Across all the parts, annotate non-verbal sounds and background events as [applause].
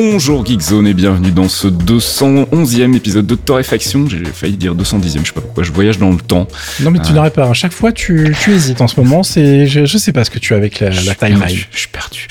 Bonjour Geekzone et bienvenue dans ce 211e épisode de Torréfaction. J'ai failli dire 210e, je sais pas pourquoi, je voyage dans le temps. Non mais tu Euh, n'arrêtes pas, à chaque fois tu, tu hésites en ce moment, c'est, je, je sais pas ce que tu as avec la, la timeline. Je suis perdu.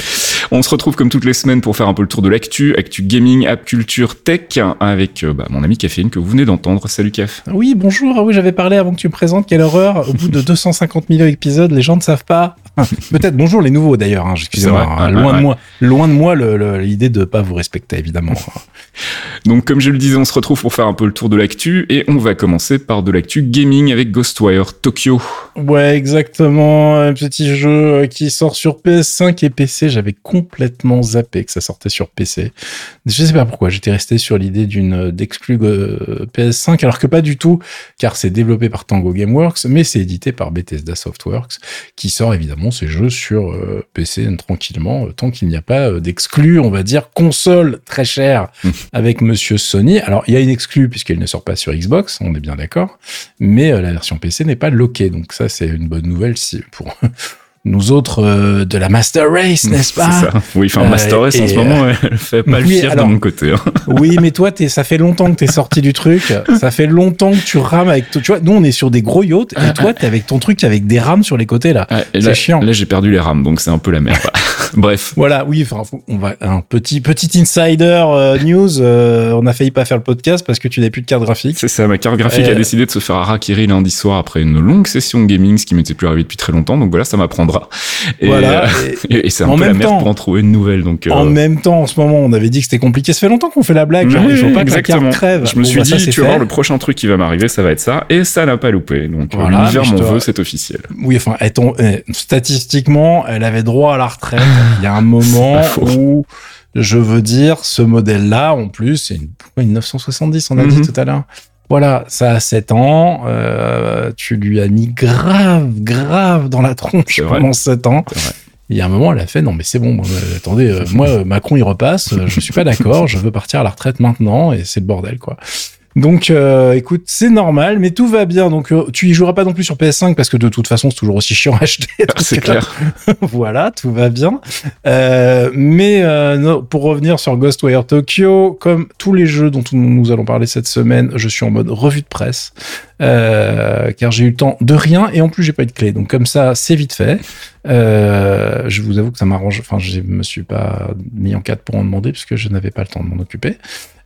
On se retrouve comme toutes les semaines pour faire un peu le tour de l'actu, actu gaming, app culture, tech, avec euh, bah, mon ami Caféine que vous venez d'entendre. Salut Caf. Oui, bonjour, ah oui j'avais parlé avant que tu me présentes, quelle horreur, au bout de [laughs] 250 000 épisodes, les gens ne savent pas. [laughs] Peut-être bonjour les nouveaux d'ailleurs, hein, excusez-moi, hein, loin, ouais, de moi, loin de moi le- le- l'idée de pas vous respecter évidemment. [laughs] Donc comme je le disais, on se retrouve pour faire un peu le tour de l'actu et on va commencer par de l'actu gaming avec Ghostwire Tokyo. Ouais, exactement. Un petit jeu euh, qui sort sur PS5 et PC. J'avais complètement zappé que ça sortait sur PC. Je sais pas pourquoi. J'étais resté sur l'idée d'une euh, d'exclus euh, PS5, alors que pas du tout, car c'est développé par Tango Gameworks, mais c'est édité par Bethesda Softworks, qui sort évidemment ces jeux sur euh, PC tranquillement, euh, tant qu'il n'y a pas euh, d'exclus, on va dire, console très chère [laughs] avec Monsieur Sony. Alors, il y a une exclue puisqu'elle ne sort pas sur Xbox, on est bien d'accord, mais la version PC n'est pas loquée. Donc ça, c'est une bonne nouvelle si pour nous autres euh, de la Master Race, n'est-ce [laughs] pas ça. Oui, enfin Euh, Master Race en ce moment, elle fait pas le oui, fier alors- de mon côté. hein. [laughs] Oui, mais toi, t'es, ça fait longtemps que t'es sorti du truc. Ça fait longtemps que tu rames avec. Tu vois, nous, on est sur des gros yachts et toi, t'es avec ton truc avec des rames sur les côtés là. Ah, C'est chiant. Là, j'ai perdu les rames, donc c'est un peu la merde. [laughs] Bref. Voilà, oui, enfin, on va un petit petit insider euh, news. euh, on a failli pas faire le podcast parce que tu n'as plus de carte graphique. C'est ça, ma carte graphique Euh, a décidé de se faire harakiri lundi soir après une longue session de gaming, ce qui m'était plus arrivé depuis très longtemps, donc voilà, ça m'apprendra. Et, voilà. euh, et- [laughs] c'est un En peu la même merde temps- pour en trouver une nouvelle, donc... euh, En même temps, en ce moment, on avait dit que c'était compliqué. Ça fait longtemps qu'on fait la blague. oui, il faut pas que exactement. la carte crève. Je me Bon, suis bah, ça, dit, c'est tu vas voir, le prochain truc qui va m'arriver, ça va être ça, et ça n'a pas loupé. Donc, euh, Voilà, l'univers m'en veut, c'est officiel. Oui, enfin, euh, statistiquement, elle avait droit à la retraite. Il y a un [laughs] moment où, je veux dire, ce modèle-là, en plus, c'est une, quoi, une 970, on a dit Mhm. tout à l'heure? Voilà, ça a 7 ans. euh, tu lui as mis grave, grave dans la tronche pendant 7 ans. Il y a un moment, elle a fait non mais c'est bon. moi, euh, attendez, euh, moi Macron il repasse. je suis pas d'accord. Je veux partir à la retraite maintenant et c'est le bordel quoi. Donc, euh, écoute, c'est normal, mais tout va bien. Donc, euh, tu y joueras pas non plus sur PS5 parce que de toute façon, c'est toujours aussi chiant à acheter. Ah, c'est clair. [laughs] voilà, tout va bien. Euh, mais non, pour revenir sur Ghostwire Tokyo, comme tous les jeux dont nous allons parler cette semaine, je suis en mode revue de presse, euh, car j'ai eu le temps de rien et en plus j'ai pas eu de clé. Donc comme ça, c'est vite fait. Euh, je vous avoue que ça m'arrange. Enfin, je me suis pas mis en cadre pour en demander puisque je n'avais pas le temps de m'en occuper.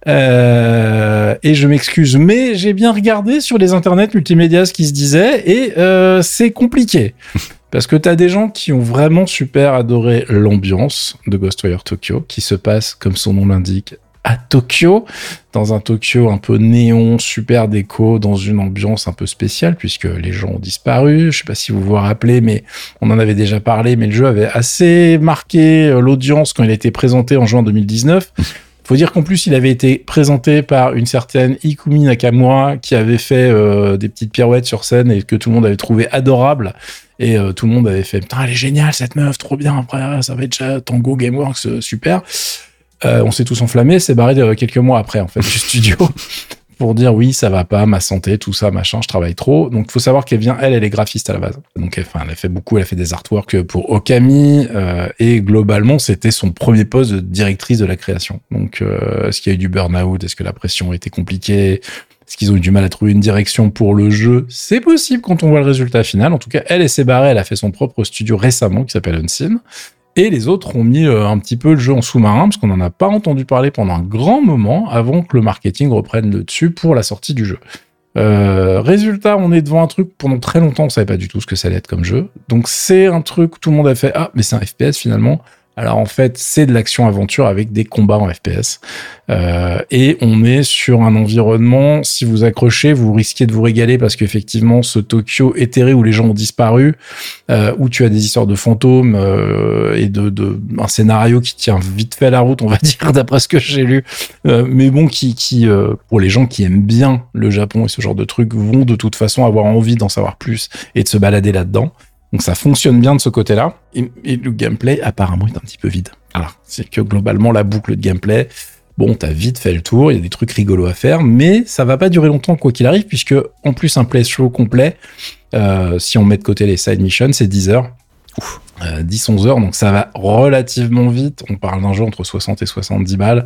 Euh, et je m'excuse, mais j'ai bien regardé sur les internets multimédia ce qui se disait et euh, c'est compliqué. [laughs] Parce que t'as des gens qui ont vraiment super adoré l'ambiance de Ghostwire Tokyo, qui se passe, comme son nom l'indique, à Tokyo, dans un Tokyo un peu néon, super déco, dans une ambiance un peu spéciale, puisque les gens ont disparu. Je sais pas si vous vous rappelez, mais on en avait déjà parlé, mais le jeu avait assez marqué euh, l'audience quand il a été présenté en juin 2019. [laughs] Faut dire qu'en plus, il avait été présenté par une certaine Ikumi Nakamura qui avait fait euh, des petites pirouettes sur scène et que tout le monde avait trouvé adorable. Et euh, tout le monde avait fait Putain, elle est géniale cette meuf, trop bien, après, ça va être déjà Tango Gameworks, euh, super. On s'est tous enflammés, c'est barré quelques mois après, en fait, du [laughs] studio. Pour dire oui, ça va pas, ma santé, tout ça, machin, je travaille trop. Donc, faut savoir qu'elle vient, elle, elle est graphiste à la base. Donc, elle, elle a fait beaucoup, elle a fait des artworks pour Okami, euh, et globalement, c'était son premier poste de directrice de la création. Donc, euh, est-ce qu'il y a eu du burn-out? Est-ce que la pression été compliquée? Est-ce qu'ils ont eu du mal à trouver une direction pour le jeu? C'est possible quand on voit le résultat final. En tout cas, elle, elle s'est barrée, elle a fait son propre studio récemment qui s'appelle Unseen. Et les autres ont mis euh, un petit peu le jeu en sous-marin parce qu'on n'en a pas entendu parler pendant un grand moment avant que le marketing reprenne le dessus pour la sortie du jeu. Euh, résultat, on est devant un truc pendant très longtemps, on savait pas du tout ce que ça allait être comme jeu. Donc c'est un truc où tout le monde a fait ah mais c'est un FPS finalement. Alors en fait, c'est de l'action-aventure avec des combats en FPS. Euh, et on est sur un environnement, si vous accrochez, vous risquez de vous régaler parce qu'effectivement, ce Tokyo éthéré où les gens ont disparu, euh, où tu as des histoires de fantômes euh, et de, un scénario qui tient vite fait la route, on va [laughs] dire, d'après ce que j'ai lu. Mais bon, pour les gens qui aiment bien le Japon et ce genre de trucs, vont de toute façon avoir envie d'en savoir plus et de se balader là-dedans. Donc ça fonctionne bien de ce côté-là. Et, et, le gameplay apparemment est un petit peu vide. Alors c'est que globalement la boucle de gameplay, bon, t'as vite fait le tour, il y a des trucs rigolos à faire, mais ça va pas durer longtemps quoi qu'il arrive, puisque en plus un playthrough complet, euh, si on met de côté les side missions, c'est 10 heures. Euh, 10-11 heures, donc ça va relativement vite. On parle d'un jeu entre 60 et 70 balles.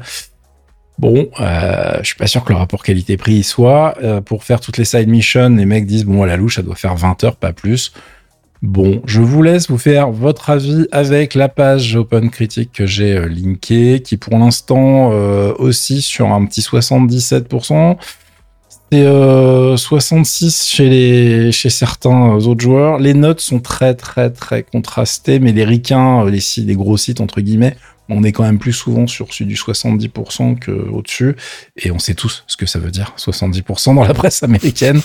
Bon, euh, je suis pas sûr que le rapport qualité-prix y soit. Euh, pour faire toutes les side missions, les mecs disent bon à la louche, ça doit faire 20 heures, pas plus. Bon, je vous laisse vous faire votre avis avec la page Open Critique que j'ai euh, linkée, qui pour l'instant euh, aussi sur un petit 77%. C'est euh, 66 chez les chez certains autres joueurs. Les notes sont très très très contrastées, mais les ricains, les, les gros sites entre guillemets, on est quand même plus souvent sur du 70% qu'au-dessus. Et on sait tous ce que ça veut dire. 70% dans la presse américaine,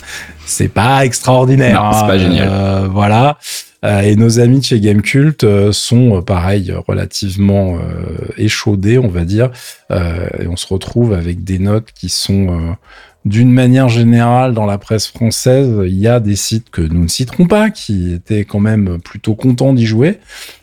c'est pas extraordinaire. Non, c'est pas génial. Euh, voilà. Euh, et nos amis de chez Gamecult euh, sont pareil relativement euh, échaudés, on va dire. et on se retrouve avec des notes qui sont d'une manière générale, dans la presse française, il y a des sites que nous ne citerons pas, qui étaient quand même plutôt contents d'y jouer.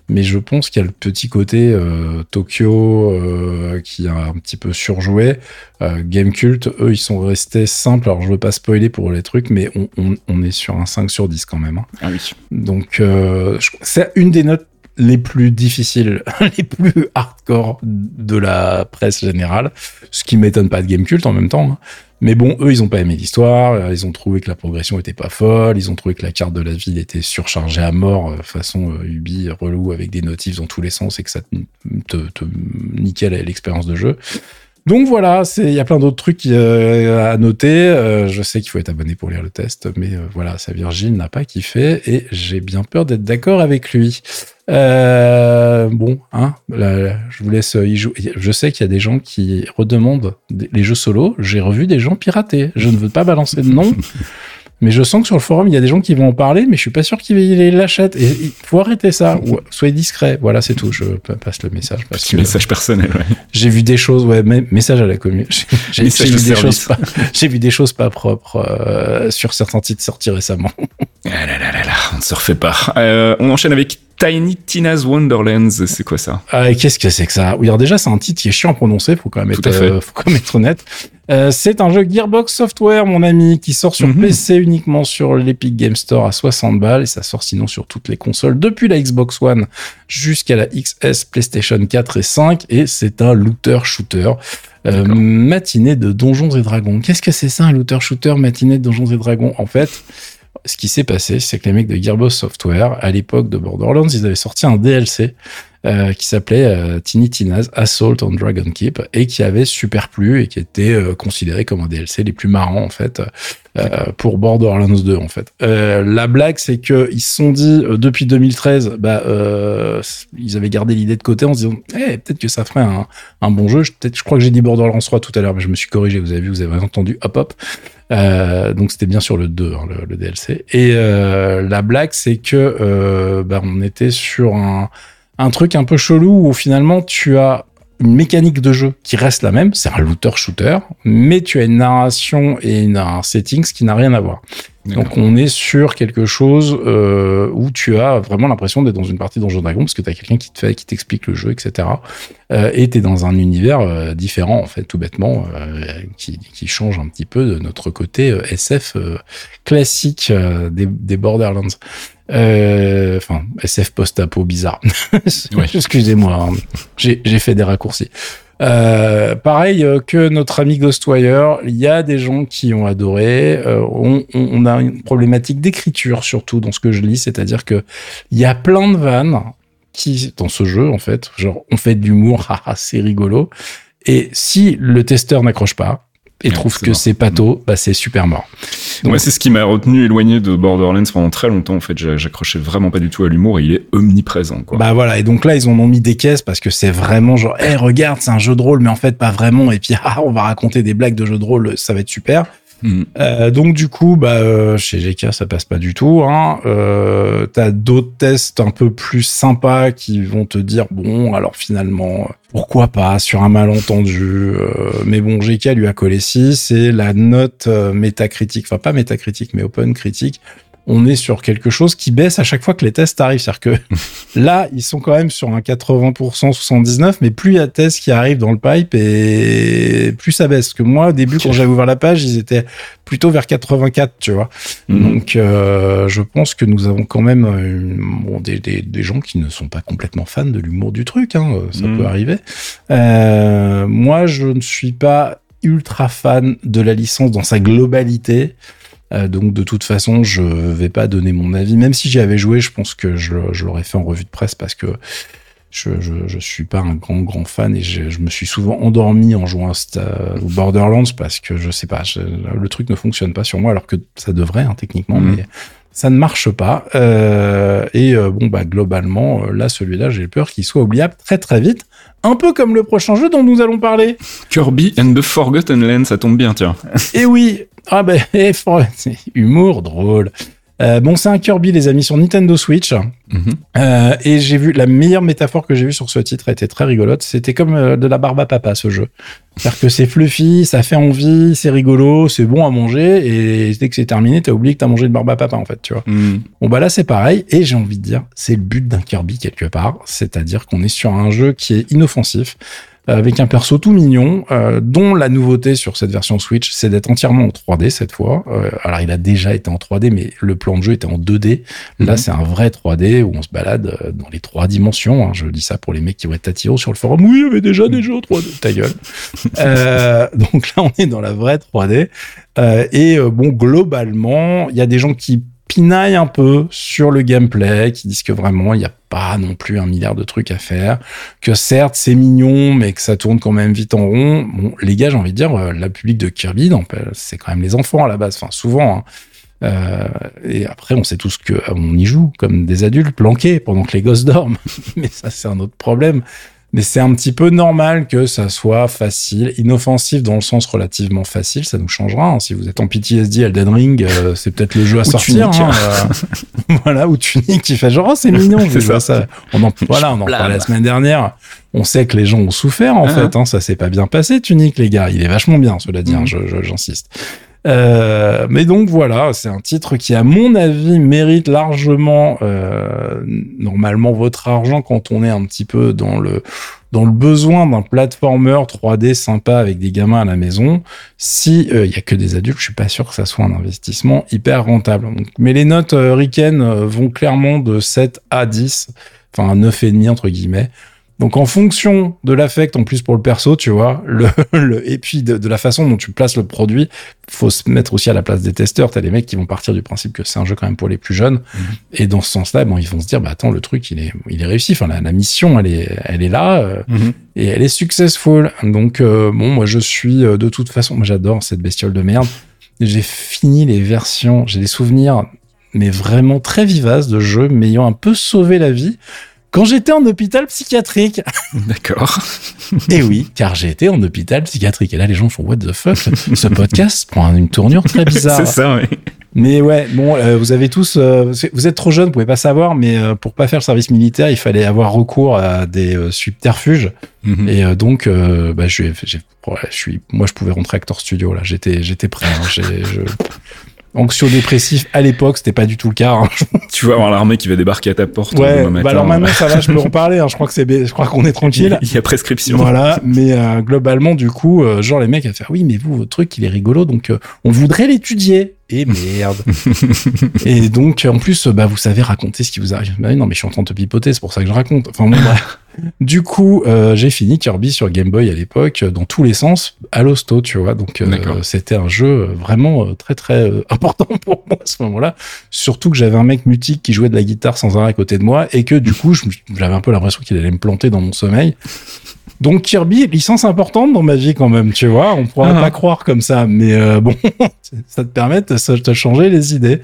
Mais je pense qu'il y a le petit côté euh, Tokyo euh, qui a un petit peu surjoué. Euh, Gamecult, eux, ils sont restés simples. Alors, je veux pas spoiler pour les trucs, mais on, on, on est sur un 5 sur 10 quand même. Hein. Ah oui. Donc, euh, c'est une des notes les plus difficiles, [laughs] les plus hardcore de la presse générale, ce qui m'étonne pas de Gamecult en même temps. Hein. Mais bon, eux, ils ont pas aimé l'histoire, euh, ils ont trouvé que la progression était pas folle, ils ont trouvé que la carte de la ville était surchargée à mort, euh, façon euh, Ubi relou avec des notifs dans tous les sens et que ça te, te niquait l'expérience de jeu. Donc voilà, il y a plein d'autres trucs euh, à noter. Euh, je sais qu'il faut être abonné pour lire le test, mais euh, voilà, sa Virgile n'a pas kiffé et j'ai bien peur d'être d'accord avec lui. Bon, hein, je vous laisse y jouer. Je sais qu'il y a des gens qui redemandent les jeux solo. J'ai revu des gens pirater. Je ne veux pas balancer de nom. [laughs] Mais je sens que sur le forum, il y a des gens qui vont en parler, mais je suis pas sûr qu'ils l'achètent. Et il faut arrêter ça. Ou, soyez discret. Voilà, c'est tout. Je passe le message. Parce Petit message personnel, ouais. J'ai vu des choses, ouais, mais message à la commune. [laughs] J'ai vu, des choses pas, [laughs] vu des choses pas propres euh, sur certains titres sortis récemment. [laughs] Ah là là là là, on ne se refait pas. Euh, on enchaîne avec Tiny Tina's Wonderlands, c'est quoi ça? Euh, Qu'est-ce que c'est que ça? Oui, alors déjà, c'est un titre qui est chiant à prononcer, faut quand même être, euh, faut quand même être honnête. Euh, c'est un jeu Gearbox Software, mon ami, qui sort sur mm -hmm. PC uniquement sur l'Epic Game Store à 60 balles et ça sort sinon sur toutes les consoles depuis la Xbox One jusqu'à la XS, PlayStation 4 et 5 et c'est un looter shooter. Euh, matinée de Donjons et Dragons. Qu'est-ce que c'est ça, un looter shooter matinée de Donjons et Dragons En fait, ce qui s'est passé, c'est que les mecs de Gearbox Software, à l'époque de Borderlands, ils avaient sorti un DLC euh, qui s'appelait euh, Tiny Tina's Assault on Dragon Keep et qui avait super plu et qui était euh, considéré comme un DLC les plus marrants en fait euh, pour Borderlands 2 en fait. La blague c'est que ils se sont dit depuis 2013, bah ils avaient gardé l'idée de côté en se disant eh, peut-être que ça ferait un, un bon jeu. Peut-être, je crois que j'ai dit Borderlands 3 tout à l'heure, mais je me suis corrigé. Vous avez vu, vous avez entendu, hop hop. Euh, donc c'était bien sur le 2, hein, le, DLC. Et euh, la blague, c'est que euh, bah, on était sur un, truc un peu chelou où finalement tu as une mécanique de jeu qui reste la même, c'est un looter-shooter, mais tu as une narration et un settings qui n'a rien à voir. Donc on est sur quelque chose euh, où tu as vraiment l'impression d'être dans une partie Donjon Dragon parce que tu as quelqu'un qui te fait, qui t'explique le jeu, etc. Euh, et tu es dans un univers euh, différent en fait, tout bêtement, euh, qui, qui, change un petit peu de notre côté euh, SF euh, classique des, des, Borderlands. Enfin, SF post-apo bizarre. [laughs] Excusez-moi, hein. j'ai fait des raccourcis. Euh, pareil euh, que notre ami Ghostwire, il y a des gens qui ont adoré. Euh, on, on, a une problématique d'écriture surtout dans ce que je lis, c'est-à-dire que il y a plein de vannes qui dans ce jeu en fait, genre on fait de l'humour, [laughs] c'est rigolo. Et si le testeur n'accroche pas, et trouve que c'est pato, bah c'est super mort. Moi, c'est ce qui m'a retenu éloigné de Borderlands pendant très longtemps. En fait, j'accrochais vraiment pas du tout à l'humour et il est omniprésent. Quoi. Bah voilà, et donc là, ils en ont mis des caisses parce que c'est vraiment genre, hé, regarde, c'est un jeu de rôle, mais en fait, pas vraiment. Et puis, [laughs] ah, on va raconter des blagues de jeu de rôle, ça va être super. Mm. Euh, donc du coup, bah, euh, chez GK, ça passe pas du tout. Hein. Euh, T'as d'autres tests un peu plus sympas qui vont te dire bon, alors finalement, pourquoi pas sur un malentendu. Euh, mais bon, GK lui a collé 6 et la note métacritique, enfin pas métacritique, mais open critique, on est sur quelque chose qui baisse à chaque fois que les tests arrivent. C'est-à-dire que [laughs] là, ils sont quand même sur un 80%, 79%, mais plus il y a de tests qui arrivent dans le pipe et plus ça baisse. Parce que moi, au début, quand j'avais ouvert la page, ils étaient plutôt vers 84, tu vois. Mhm. Donc, euh, je pense que nous avons quand même euh, des, gens qui ne sont pas complètement fans de l'humour du truc. Hein, ça mhm. peut arriver. Euh, moi, je ne suis pas ultra fan de la licence dans sa globalité. Euh, donc de toute façon, je vais pas donner mon avis. Même si j'y avais joué, je pense que je, l'aurais fait en revue de presse parce que je, je, suis pas un grand grand fan et je, me suis souvent endormi en jouant à Borderlands parce que je sais pas, le truc ne fonctionne pas sur moi alors que ça devrait hein, techniquement, mhm. mais ça ne marche pas. Euh, et euh, bon bah globalement, là celui-là, j'ai peur qu'il soit oubliable très très vite, un peu comme le prochain jeu dont nous allons parler. Kirby and the Forgotten Land, ça tombe bien, tiens. Et oui, ah ben, [laughs] c'est humour drôle. Euh, bon, c'est un Kirby, les amis, sur Nintendo Switch. Mhm. Euh, et j'ai vu la meilleure métaphore que j'ai vue sur ce titre a été très rigolote. C'était comme euh, de la barbe à papa, ce jeu. C'est-à-dire que c'est fluffy, ça fait envie, c'est rigolo, c'est bon à manger. Et dès que c'est terminé, t'as oublié que t'as mangé de barbe à papa, en fait, tu vois. Mhm. Bon, bah là, c'est pareil. Et j'ai envie de dire, c'est le but d'un Kirby quelque part. C'est-à-dire qu'on est sur un jeu qui est inoffensif avec un perso tout mignon, euh, dont la nouveauté sur cette version Switch, c'est d'être entièrement en 3D cette fois. Euh, alors il a déjà été en 3D, mais le plan de jeu était en 2D. Là, mhm. c'est un vrai 3D où on se balade euh, dans les trois dimensions. Hein. Je dis ça pour les mecs qui vont être attirés sur le forum. Oui, il y avait déjà des jeux en 3D. Ta gueule. [laughs] donc là, on est dans la vraie 3D. et bon, globalement, il y a des gens qui pinaille un peu sur le gameplay, qui disent que vraiment il n'y a pas non plus un milliard de trucs à faire, que certes c'est mignon, mais que ça tourne quand même vite en rond. Bon, les gars, j'ai envie de dire, euh, la public de Kirby, c'est quand même les enfants à la base, enfin souvent. Hein. Euh, et après, on sait tous que on y joue comme des adultes planqués pendant que les gosses dorment. [laughs] mais ça, c'est un autre problème. Mais c'est un petit peu normal que ça soit facile, inoffensif dans le sens relativement facile, ça nous changera. Hein. Si vous êtes en PTSD Elden Ring, euh, c'est peut-être le jeu à sortir. Hein, euh, [laughs] voilà, ou Tunic qui fait genre, oh, c'est mignon, [laughs] c'est ça. ça. On en, voilà, on en parlait la semaine dernière. On sait que les gens ont souffert, en ah. fait. Hein, ça s'est pas bien passé, Tunic, les gars. Il est vachement bien, cela dit, hein, mhm. j'insiste. Euh, mais donc voilà, c'est un titre qui, à mon avis, mérite largement, euh, normalement, votre argent quand on est un petit peu dans le dans le besoin d'un platformer 3D sympa avec des gamins à la maison. Si euh, il y a que des adultes, je suis pas sûr que ça soit un investissement hyper rentable. mais les notes euh, vont clairement de 7 à 10, enfin 9,5 entre guillemets. Donc en fonction de l'affect, en plus pour le perso, tu vois, le, [laughs] le et puis de, la façon dont tu places le produit, faut se mettre aussi à la place des testeurs. T'as des mecs qui vont partir du principe que c'est un jeu quand même pour les plus jeunes, mhm. et dans ce sens-là, bon, ils vont se dire, bah attends, le truc, il est, il est réussi. Enfin, la, la mission, elle est, elle est là euh, mhm. et elle est successful. Donc euh, bon, moi je suis euh, de toute façon, moi j'adore cette bestiole de merde. J'ai fini les versions, j'ai des souvenirs, mais vraiment très vivaces de jeux m'ayant un peu sauvé la vie quand j'étais en hôpital psychiatrique. [laughs] D'accord. Et oui, car j'ai été en hôpital psychiatrique. Et là, les gens font What the fuck? Ce podcast prend une tournure très [laughs] bizarre. C'est ça, oui. Mais ouais, bon, euh, vous avez tous, euh, vous êtes trop jeunes, vous pouvez pas savoir, mais euh, pour pas faire le service militaire, il fallait avoir recours à des subterfuges. Mhm. Et donc, bah, je, je suis, moi, je pouvais rentrer acteur studio là. J'étais, j'étais prêt. Hein. Anxio-dépressif à l'époque, c'était pas du tout le cas. Hein. [laughs] Tu vas avoir l'armée qui va débarquer à ta porte. Ouais, bah alors maintenant ça va, je peux en [laughs] parler. Hein. Je crois que c'est, je crois qu'on est tranquille. Il y a prescription. Voilà, [laughs] mais euh, globalement du coup, euh, genre les mecs à faire oui, mais vous votre truc il est rigolo, donc euh, on voudrait l'étudier. Et merde. [laughs] et donc en plus, bah vous savez raconter ce qui vous arrive. Bah, non, mais je suis en train de te pipoter, c'est pour ça que je raconte. Enfin bon, [laughs] Du coup, euh, j'ai fini Kirby sur Game Boy à l'époque, euh, dans tous les sens, à l'hosto, tu vois. Donc, euh, c'était un jeu vraiment euh, très très euh, important [laughs] pour moi à ce moment-là. Surtout que j'avais un mec mutique qui jouait de la guitare sans arrêt à côté de moi et que du coup, j'avais un peu l'impression qu'il allait me planter dans mon sommeil. Donc Kirby, licence importante dans ma vie quand même, tu vois. On pourrait Ah. pas croire comme ça, mais euh, bon, [laughs] ça te permet de de changer les idées.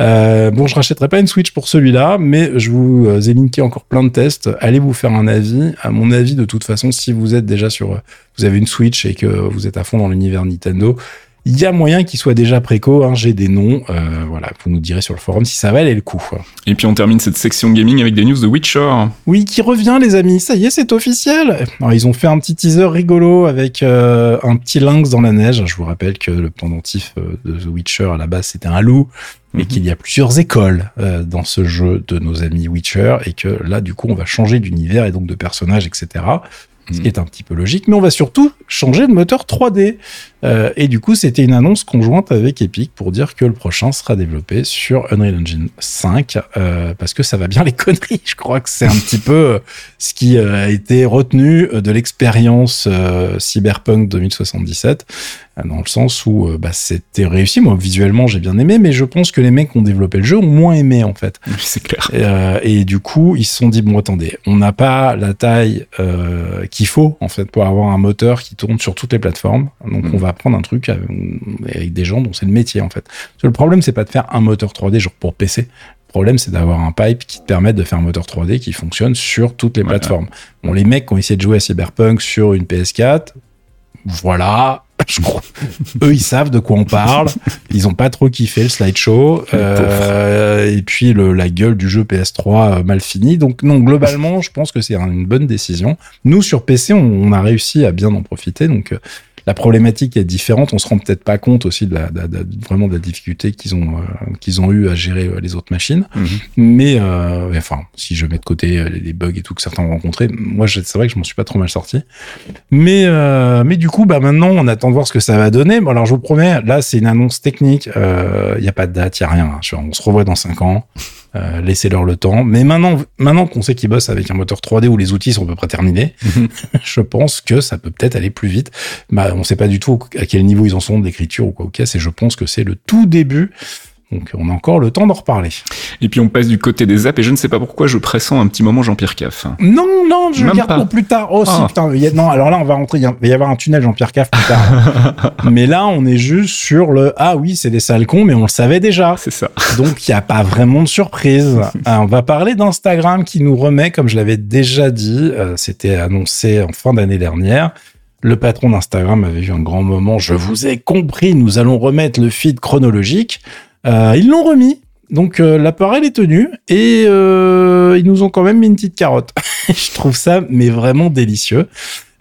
Euh, bon, je rachèterai pas une Switch pour celui-là, mais je vous euh, ai linké encore plein de tests. Allez vous faire un avis. À mon avis, de toute façon, si vous êtes déjà sur, vous avez une Switch et que vous êtes à fond dans l'univers Nintendo, il y a moyen qu'il soit déjà préco. Hein, J'ai des noms. Euh, voilà, vous nous direz sur le forum si ça valait le coup. Et puis on termine cette section gaming avec des news de Witcher. Oui, qui revient, les amis. Ça y est, c'est officiel. Alors, ils ont fait un petit teaser rigolo avec euh, un petit lynx dans la neige. Je vous rappelle que le pendentif euh, de The Witcher, à la base, c'était un loup. Et Mhm. qu'il y a plusieurs écoles euh, dans ce jeu de nos amis Witcher. Et que là, du coup, on va changer d'univers et donc de personnages, etc. Ce Mhm. qui est un petit peu logique. Mais on va surtout changer de moteur 3D. Euh, et du coup, c'était une annonce conjointe avec Epic pour dire que le prochain sera développé sur Unreal Engine 5 euh, parce que ça va bien [laughs] les conneries. Je crois que c'est un petit peu euh, ce qui a été retenu de l'expérience euh, Cyberpunk 2077 euh, dans le sens où euh, bah, c'était réussi. Moi, visuellement, j'ai bien aimé, mais je pense que les mecs qui ont développé le jeu ont moins aimé en fait. [laughs] C'est clair. Euh, et du coup, ils se sont dit bon, attendez, on n'a pas la taille euh, qu'il faut en fait pour avoir un moteur qui tourne sur toutes les plateformes. Donc, on va prendre un truc avec, avec des gens dont c'est le métier en fait. Parce que le problème, c'est pas de faire un moteur 3D genre pour PC. Le problème, c'est d'avoir un pipe qui te permette de faire un moteur 3D qui fonctionne sur toutes les plateformes. Bon, les mecs qui ont essayé de jouer à Cyberpunk sur une PS4, voilà. Je crois. Eux, ils savent de quoi on parle. [laughs] Ils ont pas trop kiffé le slideshow. Euh, et puis le, la gueule du jeu PS3 euh, mal fini. Donc non, globalement, je pense que c'est une bonne décision. Nous, sur PC, on, on a réussi à bien en profiter. Donc euh, la problématique est différente. On se rend peut-être pas compte aussi de la, de de vraiment de la difficulté qu'ils ont euh, qu'ils ont eu à gérer euh, les autres machines. Mhm. Mais euh, enfin, si je mets de côté les bugs et tout que certains ont rencontrés, moi, je- c'est vrai que je m'en suis pas trop mal sorti. Mais mais du coup, bah maintenant, on attend de voir ce que ça va donner. Bon, alors je vous promets, là, c'est une annonce technique. Il y a pas de date, il y a rien. hein. Je- On se revoit dans cinq ans. Euh, Laissez-leur le temps. Mais maintenant, maintenant qu'on sait qu'ils bossent avec un moteur 3D où les outils sont à peu près terminés, Mhm. [laughs] je pense que ça peut peut-être aller plus vite. Bah, on sait pas du tout à quel niveau ils en sont d'écriture ou quoi caisse. Et je pense que c'est le tout début. Donc, on a encore le temps d'en reparler. Et puis on passe du côté des apps et je ne sais pas pourquoi je pressens un petit moment Jean-Pierre Caff. Non, non, je Même le garde pas. pour plus tard. Oh, si, Ah. putain, a- non, alors là, on va rentrer, il va y avoir un tunnel Jean-Pierre Caff plus tard. [laughs] mais là, on est juste sur le, ah oui, c'est des sales cons, mais on le savait déjà. C'est ça. Donc, il n'y a pas vraiment de surprise. Euh, [laughs] on va parler d'Instagram qui nous remet, comme je l'avais déjà dit, euh, c'était annoncé en fin d'année dernière. Le patron d'Instagram avait eu un grand moment. Je vous ai compris, nous allons remettre le feed chronologique. Euh, ils l'ont remis. Donc euh, l'appareil est tenu et euh, ils nous ont quand même mis une petite carotte. [laughs] je trouve ça mais vraiment délicieux.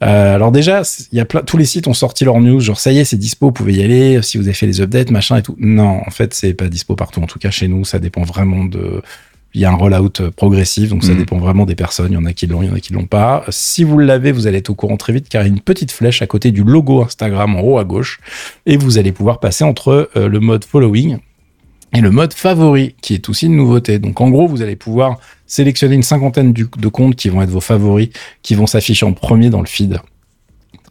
Euh, alors déjà, il y a plein, tous les sites ont sorti leur news, genre ça y est, c'est dispo, vous pouvez y aller, si vous avez fait les updates, machin et tout. Non, en fait, c'est pas dispo partout. En tout cas, chez nous, ça dépend vraiment de. Il y a un rollout euh, progressif, donc ça Mhm. dépend vraiment des personnes. Il y en a qui l'ont, il y en a qui l'ont pas. Si vous l'avez, vous allez être au courant très vite, car il y a une petite flèche à côté du logo Instagram en haut à gauche, et vous allez pouvoir passer entre euh, le mode following et le mode favori, qui est aussi une nouveauté. Donc en gros, vous allez pouvoir sélectionner une cinquantaine de comptes qui vont être vos favoris, qui vont s'afficher en premier dans le feed,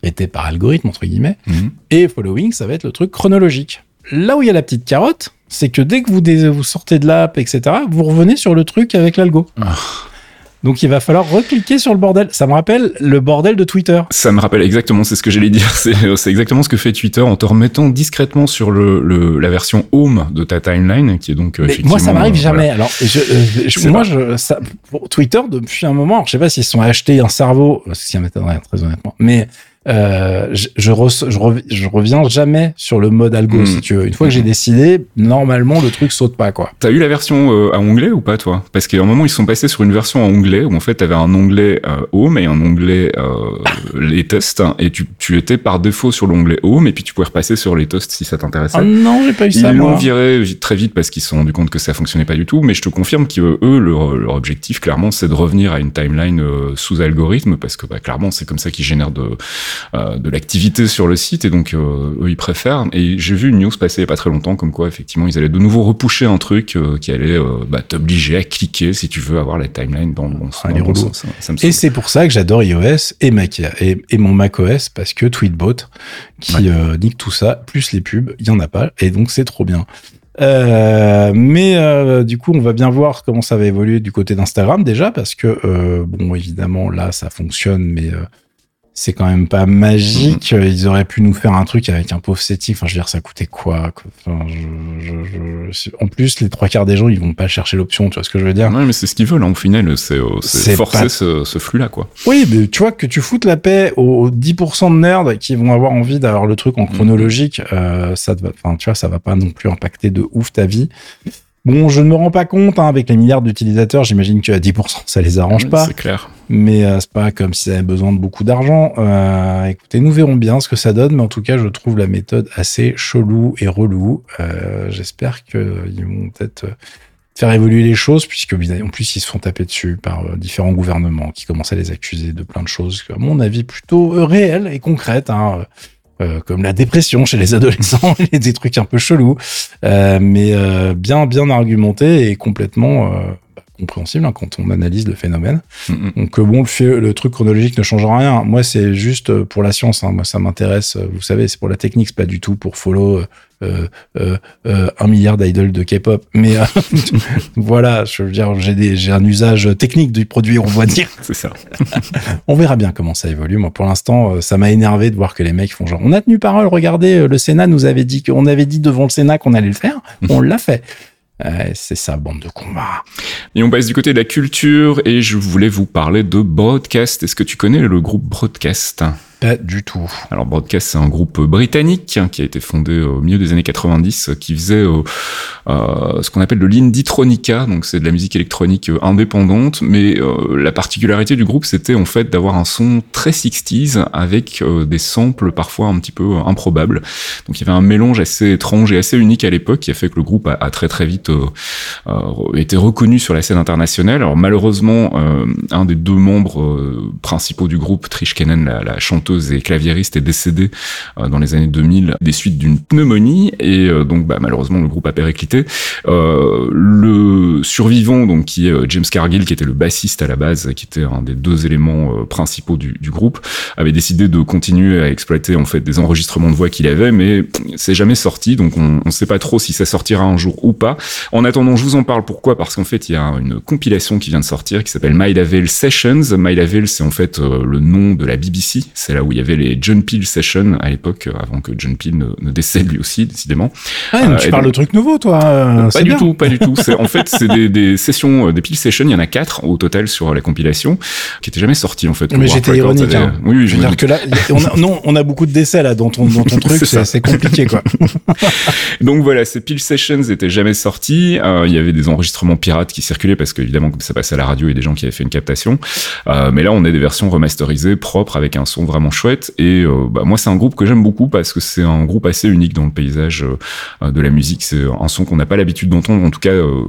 traité par algorithme, entre guillemets. Mhm. Et following, ça va être le truc chronologique. Là où il y a la petite carotte, c'est que dès que vous sortez de l'app, etc., vous revenez sur le truc avec l'algo. Ah. Donc il va falloir recliquer sur le bordel. Ça me rappelle le bordel de Twitter. Ça me rappelle exactement, c'est ce que j'allais dire. [laughs] C'est exactement ce que fait Twitter en te remettant discrètement sur le, le- la version home de ta timeline, qui est donc euh, Mais moi, ça m'arrive euh, jamais. voilà. Alors, je, euh, je- moi, je, ça, pour Twitter, depuis un moment, alors, je sais pas s'ils se sont achetés un cerveau, ce qui m'étonnerait très honnêtement, mais euh, je, je, re- je, rev- je reviens jamais sur le mode algo, Mm. si tu veux. Une fois que j'ai décidé, normalement, le truc saute pas, quoi. T'as eu la version euh, à onglet ou pas, toi? Parce qu'à un moment, ils sont passés sur une version à onglet où en fait, t'avais un onglet euh, Home et un onglet euh, les tests, et tu, tu étais par défaut sur l'onglet Home, et puis tu pouvais repasser sur les tests si ça t'intéressait. Ah non, j'ai pas eu Ils ça, l'ont moi. viré vite- très vite parce qu'ils se sont rendus compte que ça fonctionnait pas du tout, mais je te confirme qu'eux, eux, leur, leur objectif, clairement, c'est de revenir à une timeline euh, sous algorithme, parce que bah, clairement, c'est comme ça qu'ils génèrent de, de l'activité sur le site et donc eux ils préfèrent. Et j'ai vu une news passer il y a pas très longtemps comme quoi effectivement ils allaient de nouveau repousser un truc qui allait bah, t'obliger à cliquer si tu veux avoir la timeline dans le bon, ah, sens. et c'est pour ça que j'adore iOS et Mac et, et mon macOS parce que Tweetbot qui nique tout ça plus les pubs, il y en a pas et donc c'est trop bien. Euh, mais euh, du coup, on va bien voir comment ça va évoluer du côté d'Instagram déjà, parce que euh, bon, évidemment, là, ça fonctionne, mais c'est quand même pas magique. Mhm. Ils auraient pu nous faire un truc avec un pauvre setting. Enfin, je veux dire, ça coûtait quoi, enfin, je, je, En plus, les trois quarts des gens, ils vont pas chercher l'option. Tu vois ce que je veux dire? Ouais, mais c'est ce qu'ils veulent. Hein, au final, c'est forcer ce, ce flux-là, quoi. Oui, mais tu vois que tu foutes la paix aux 10% de nerds qui vont avoir envie d'avoir le truc en mhm. chronologique. Euh, ça, enfin, tu vois, ça va pas non plus impacter de ouf ta vie. Bon, je ne me rends pas compte, hein, avec les milliards d'utilisateurs, j'imagine que à 10%, ça les arrange pas. C'est clair. Mais euh, c'est pas comme s'ils avaient besoin de beaucoup d'argent. Euh, écoutez, nous verrons bien ce que ça donne, mais en tout cas, je trouve la méthode assez chelou et relou. Euh, J'espère qu'ils vont peut-être euh, faire évoluer les choses, puisque en plus, ils se font taper dessus par euh, différents gouvernements qui commencent à les accuser de plein de choses, à mon avis, plutôt réelles et concrètes. Hein. Comme la dépression chez les [laughs] adolescents des trucs un peu chelous, euh, mais bien bien argumenté et complètement compréhensible hein, quand on analyse le phénomène. Donc bon, le, le, truc chronologique ne change rien. Moi, c'est juste pour la science. Hein. Moi, ça m'intéresse. Vous savez, c'est pour la technique, c'est pas du tout pour follow euh, euh, euh, un milliard d'idoles de K-pop. Mais [laughs] voilà, je veux dire, j'ai, j'ai un usage technique du produit, on va dire. [laughs] C'est ça. [laughs] on verra bien comment ça évolue. Moi, pour l'instant, ça m'a énervé de voir que les mecs font genre, on a tenu parole, regardez, le Sénat nous avait dit qu'on avait dit devant le Sénat qu'on allait le faire, on l'a fait. C'est ça, bande de combat. Et on passe du côté de la culture et je voulais vous parler de Broadcast. Est-ce que tu connais le groupe Broadcast? Pas du tout. Alors Broadcast, c'est un groupe britannique qui a été fondé au milieu des années 90, qui faisait euh, euh, ce qu'on appelle de l'indie-tronica, donc c'est de la musique électronique euh, indépendante, mais la particularité du groupe, c'était en fait d'avoir un son très 60s avec des samples parfois un petit peu improbables. Donc il y avait un mélange assez étrange et assez unique à l'époque qui a fait que le groupe a, très très vite été reconnu sur la scène internationale. Alors malheureusement, un des deux membres principaux du groupe, Trish la, la chanteuse et claviériste est décédé euh, dans les années 2000 des suites d'une pneumonie et euh, donc bah, malheureusement le groupe a périclité. Euh, le survivant donc qui est James Cargill qui était le bassiste à la base, qui était un des deux éléments principaux du, du groupe, avait décidé de continuer à exploiter en fait des enregistrements de voix qu'il avait, mais c'est jamais sorti donc on ne sait pas trop si ça sortira un jour ou pas. En attendant, je vous en parle pourquoi? Parce qu'en fait il y a une compilation qui vient de sortir qui s'appelle My Lavelle Sessions. My Lavelle c'est en fait le nom de la BBC, c'est où il y avait les John Peel Sessions à l'époque, euh, avant que John Peel ne, décède lui aussi, décidément. Ah, tu parles de trucs nouveaux, toi. Euh, pas du tout, pas du tout. [laughs] En fait, c'est des, des, sessions, des Peel Sessions. Il y en a quatre au total sur la compilation, qui étaient jamais sorties en fait. Mais j'étais ironique. Hein. Oui, je veux dire que là, on a, non, on a beaucoup de décès là dans ton, dans ton [laughs] truc. c'est compliqué, quoi. [laughs] Donc voilà, ces Peel Sessions étaient jamais sortis. il y avait des enregistrements pirates qui circulaient parce qu'évidemment, comme ça passait à la radio, il y a des gens qui avaient fait une captation. mais là, on a des versions remasterisées, propres, avec un son vraiment chouette. Et euh, bah, moi, c'est un groupe que j'aime beaucoup parce que c'est un groupe assez unique dans le paysage euh, de la musique. C'est un son qu'on n'a pas l'habitude d'entendre, en tout cas euh,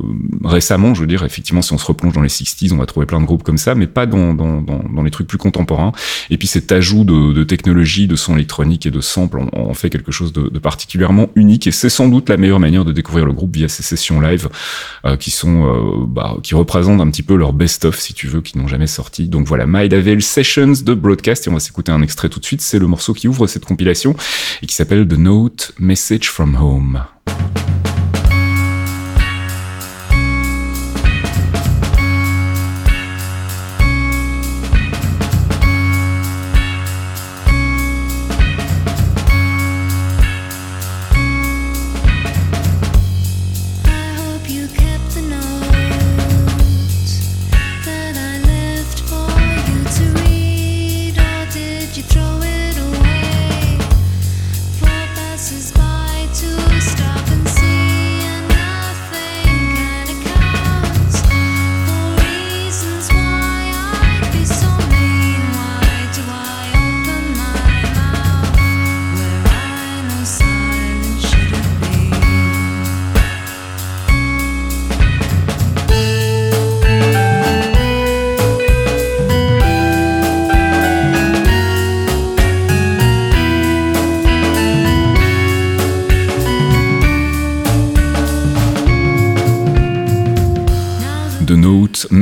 récemment. Je veux dire, effectivement, si on se replonge dans les 60s, on va trouver plein de groupes comme ça, mais pas dans, dans, dans, les trucs plus contemporains. Et puis cet ajout de, technologie, de son électronique et de samples en, fait quelque chose de, particulièrement unique. Et c'est sans doute la meilleure manière de découvrir le groupe via ces sessions live qui sont bah, qui représentent un petit peu leur best-of, si tu veux, qui n'ont jamais sorti. Donc voilà, My Davel Sessions de Broadcast. Et on va s'écouter un extrait tout de suite. C'est le morceau qui ouvre cette compilation et qui s'appelle The Note Message from Home.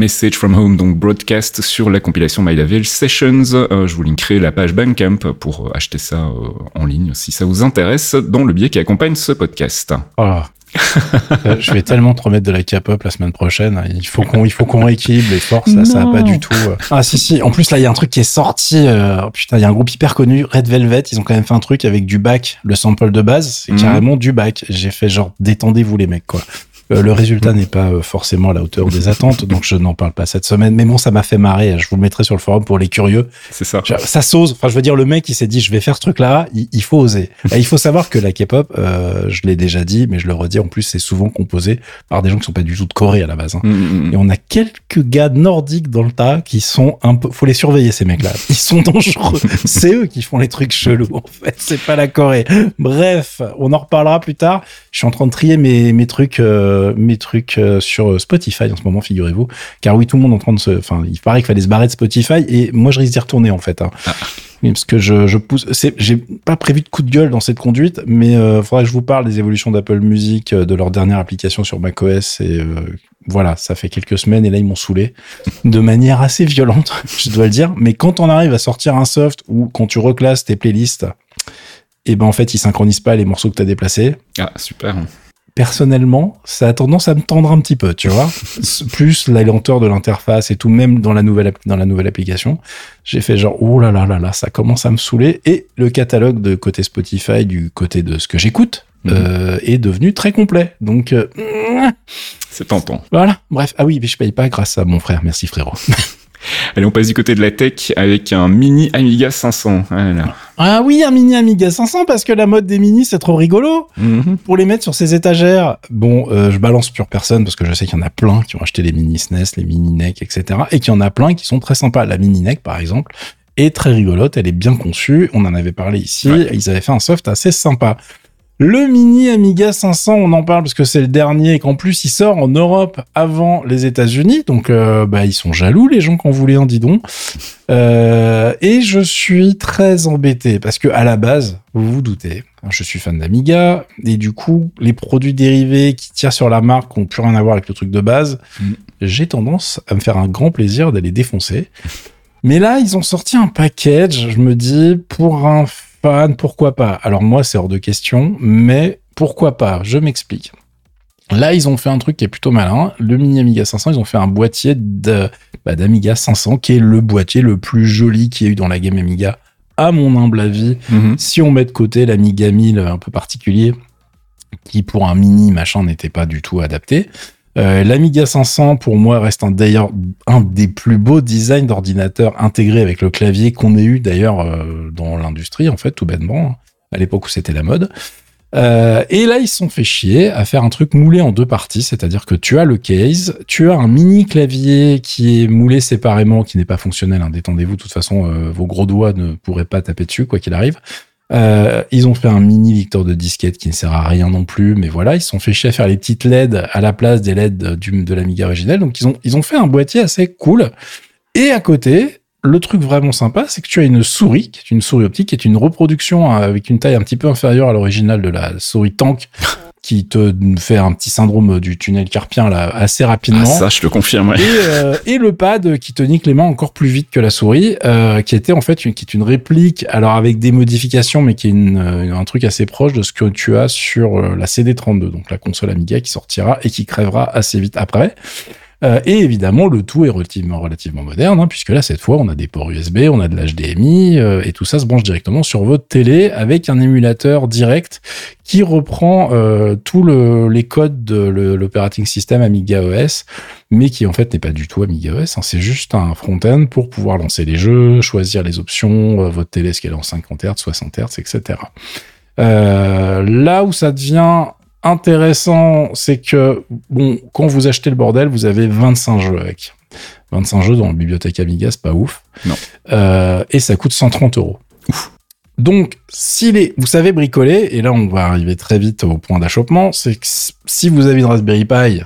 Message from Home, donc broadcast sur la compilation My Level Sessions. je vous linkerai la page Bandcamp pour acheter ça en ligne si ça vous intéresse dans le biais qui accompagne ce podcast. Oh, euh, je vais tellement te remettre de la K-pop la semaine prochaine. Il faut qu'on, il faut qu'on rééquilibre les forces. Là, ça va pas du tout. Euh. Ah si si. En plus là, il y a un truc qui est sorti. Euh, putain, il y a un groupe hyper connu, Red Velvet. Ils ont quand même fait un truc avec du bac, le sample de base. C'est mhm. carrément du bac. J'ai fait genre détendez-vous les mecs quoi. Euh, le résultat n'est pas euh, forcément à la hauteur des [laughs] attentes, donc je n'en parle pas cette semaine. Mais bon, ça m'a fait marrer. Je vous le mettrai sur le forum pour les curieux. C'est ça. Ça s'ose. Enfin, je veux dire, le mec, il s'est dit, je vais faire ce truc-là. Il, faut oser. [laughs] Et il faut savoir que la K-pop, euh, je l'ai déjà dit, mais je le redis. En plus, c'est souvent composé par des gens qui sont pas du tout de Corée à la base. Hein. Mm, mm, mm. Et on a quelques gars nordiques dans le tas qui sont un peu. Faut les surveiller ces mecs-là. [laughs] Ils sont dangereux. c'est eux qui font les trucs chelous. En fait, c'est pas la Corée. Bref, on en reparlera plus tard. Je suis en train de trier mes mes trucs, mes trucs euh, sur Spotify en ce moment, figurez-vous. Car oui, tout le monde est en train de se, enfin, il paraît qu'il fallait se barrer de Spotify et moi je risque d'y retourner en fait. Hein. Ah. parce que je, je pousse, j'ai pas prévu de coup de gueule dans cette conduite, mais euh, faudrait que je vous parle des évolutions d'Apple Music, euh, de leur dernière application sur macOS et euh, voilà, ça fait quelques semaines et là ils m'ont saoulé de manière assez violente, [laughs] je dois le dire. Mais quand on arrive à sortir un soft ou quand tu reclasses tes playlists, et eh ben en fait ils synchronisent pas les morceaux que tu as déplacés. Ah super personnellement, ça a tendance à me tendre un petit peu, tu vois. [laughs] Plus la lenteur de l'interface et tout, même dans la nouvelle, dans la nouvelle application. J'ai fait genre, oh là là là là, ça commence à me saouler. Et le catalogue de côté Spotify, du côté de ce que j'écoute, mhm. euh, est devenu très complet. Donc, euh, c'est tentant. Voilà. Bref. Ah oui, mais je paye pas grâce à mon frère. Merci frérot. [laughs] Allez, on passe du côté de la tech avec un mini Amiga 500. Ah oui, un mini Amiga 500 parce que la mode des mini c'est trop rigolo. Mhm. Pour les mettre sur ces étagères, bon, euh, je balance pure personne parce que je sais qu'il y en a plein qui ont acheté les mini SNES, les mini NEC, etc. Et qu'il y en a plein qui sont très sympas. La mini NEC par exemple est très rigolote, elle est bien conçue. On en avait parlé ici. Ils avaient fait un soft assez sympa. Le mini Amiga 500, on en parle parce que c'est le dernier et qu'en plus il sort en Europe avant les États-Unis, donc euh, bah ils sont jaloux les gens qu'on voulait en dis donc. Euh, et je suis très embêté parce que à la base, vous vous doutez, je suis fan d'Amiga et du coup les produits dérivés qui tirent sur la marque n'ont plus rien à voir avec le truc de base. Mm. J'ai tendance à me faire un grand plaisir d'aller défoncer. Mais là, ils ont sorti un package. Je me dis pour un pourquoi pas? Alors moi, c'est hors de question, mais pourquoi pas? Je m'explique. Là, ils ont fait un truc qui est plutôt malin. Le mini Amiga 500, ils ont fait un boîtier bah, d'Amiga 500, qui est le boîtier le plus joli qu'il y ait eu dans la gamme Amiga, à mon humble avis. Mhm. Si on met de côté l'Amiga 1000 un peu particulier, qui pour un mini machin n'était pas du tout adapté. Euh, L'Amiga 500, pour moi, reste d'ailleurs un des plus beaux designs d'ordinateur intégré avec le clavier qu'on ait eu d'ailleurs euh, dans l'industrie, en fait, tout bêtement, hein, à l'époque où c'était la mode. Euh, et là, ils se sont fait chier à faire un truc moulé en deux parties, c'est-à-dire que tu as le case, tu as un mini clavier qui est moulé séparément, qui n'est pas fonctionnel. Hein, Détendez-vous, de toute façon, vos gros doigts ne pourraient pas taper dessus, quoi qu'il arrive. Euh, ils ont fait un mini lecteur de disquette qui ne sert à rien non plus, mais voilà, ils se sont fait chier à faire les petites LED à la place des LED du, de l'Amiga originelle. Donc ils ont, ils ont fait un boîtier assez cool. Et à côté, le truc vraiment sympa, c'est que tu as une souris, qui est une souris optique, qui est une reproduction avec une taille un petit peu inférieure à l'original de la souris Tank [laughs] qui te fait un petit syndrome du tunnel carpien là assez rapidement. Ah, ça, je te confirme. Et, euh, et, le pad qui te nique les mains encore plus vite que la souris, euh, qui était en fait une, qui est une réplique, alors avec des modifications, mais qui est une, euh, un truc assez proche de ce que tu as sur la CD32, donc la console Amiga qui sortira et qui crèvera assez vite après. Euh, et évidemment, le tout est relativement, relativement moderne, hein, puisque là, cette fois, on a des ports USB, on a de l'HDMI, euh, et tout ça se branche directement sur votre télé avec un émulateur direct qui reprend euh, tous le, les codes de l'operating system Amiga OS, mais qui en fait n'est pas du tout Amiga OS. Hein, c'est juste un front-end pour pouvoir lancer les jeux, choisir les options, votre télé, est-ce qu'elle est en 50 Hz, 60 Hz, etc. là où ça devient intéressant, c'est que, bon, quand vous achetez le bordel, vous avez 25 jeux avec. 25 jeux dans la bibliothèque Amiga, c'est pas ouf. Non. Euh, et ça coûte 130 euros. Donc, si les, vous savez bricoler, et là on va arriver très vite au point d'achoppement, c'est que si vous avez une Raspberry Pi